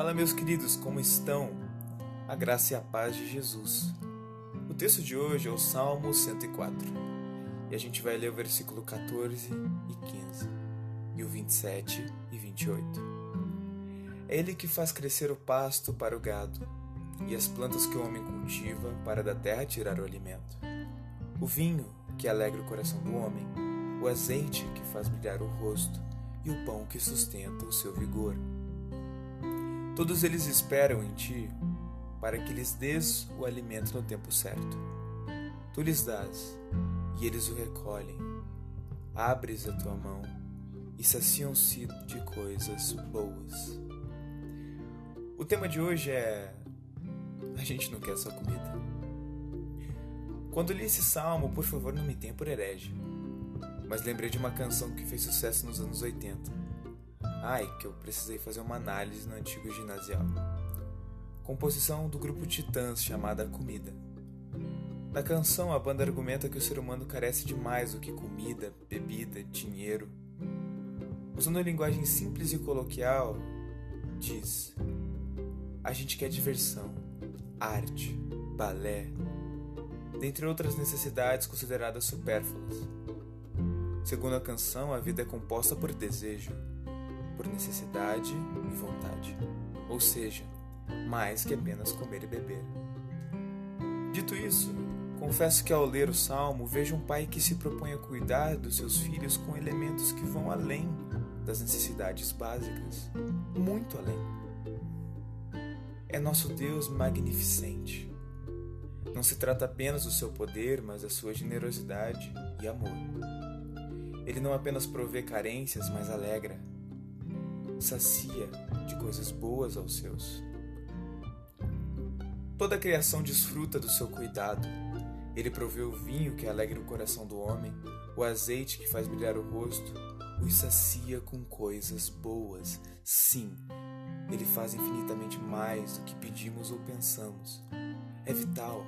Fala, meus queridos, como estão? A graça e a paz de Jesus. O texto de hoje é o Salmo 104 e a gente vai ler o versículo 14 e 15 e o 27 e 28. É Ele que faz crescer o pasto para o gado e as plantas que o homem cultiva para da terra tirar o alimento. O vinho que alegra o coração do homem, o azeite que faz brilhar o rosto e o pão que sustenta o seu vigor. Todos eles esperam em ti para que lhes des o alimento no tempo certo. Tu lhes dás e eles o recolhem. Abres a tua mão e saciam-se de coisas boas. O tema de hoje é A gente não quer só comida. Quando li esse salmo, por favor, não me tenha por herege. Mas lembrei de uma canção que fez sucesso nos anos 80 Ai, que eu precisei fazer uma análise no antigo ginasial. Composição do grupo Titãs chamada Comida. Na canção, a banda argumenta que o ser humano carece de mais do que comida, bebida, dinheiro. Usando linguagem simples e coloquial, diz: A gente quer diversão, arte, balé, dentre outras necessidades consideradas supérfluas. Segundo a canção, a vida é composta por desejo, por necessidade e vontade, ou seja, mais que apenas comer e beber. Dito isso, confesso que ao ler o salmo vejo um pai que se propõe a cuidar dos seus filhos com elementos que vão além das necessidades básicas, muito além. É nosso Deus magnificente. Não se trata apenas do seu poder, mas da sua generosidade e amor. Ele não apenas provê carências, mas alegra, sacia de coisas boas aos seus. Toda a criação desfruta do seu cuidado. Ele provê o vinho que alegra o coração do homem, o azeite que faz brilhar o rosto, os sacia com coisas boas. Sim, ele faz infinitamente mais do que pedimos ou pensamos. É vital,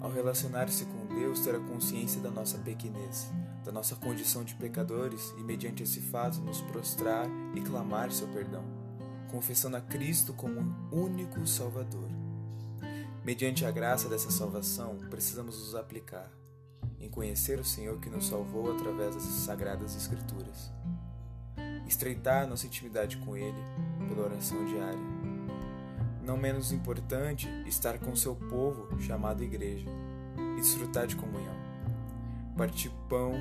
ao relacionar-se com Deus, ter a consciência da nossa pequenez da nossa condição de pecadores e, mediante esse fato, nos prostrar e clamar seu perdão, confessando a Cristo como um único Salvador. Mediante a graça dessa salvação, precisamos nos aplicar em conhecer o Senhor que nos salvou através das sagradas Escrituras, estreitar nossa intimidade com Ele pela oração diária. Não menos importante, estar com seu povo chamado Igreja e desfrutar de comunhão partir pão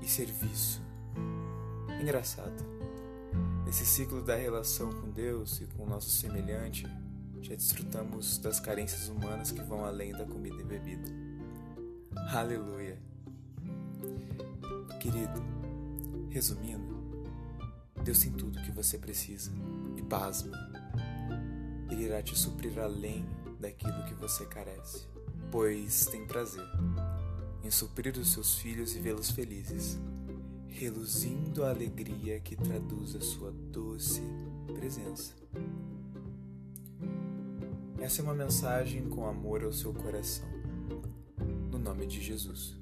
e serviço. Engraçado. Nesse ciclo da relação com Deus e com o nosso semelhante, já desfrutamos das carências humanas que vão além da comida e bebida. Aleluia! Querido, resumindo, Deus tem tudo o que você precisa e pasme, Ele irá te suprir além daquilo que você carece, pois tem prazer em suprir os seus filhos e vê-los felizes, reluzindo a alegria que traduz a sua doce presença. Essa é uma mensagem com amor ao seu coração, no nome de Jesus.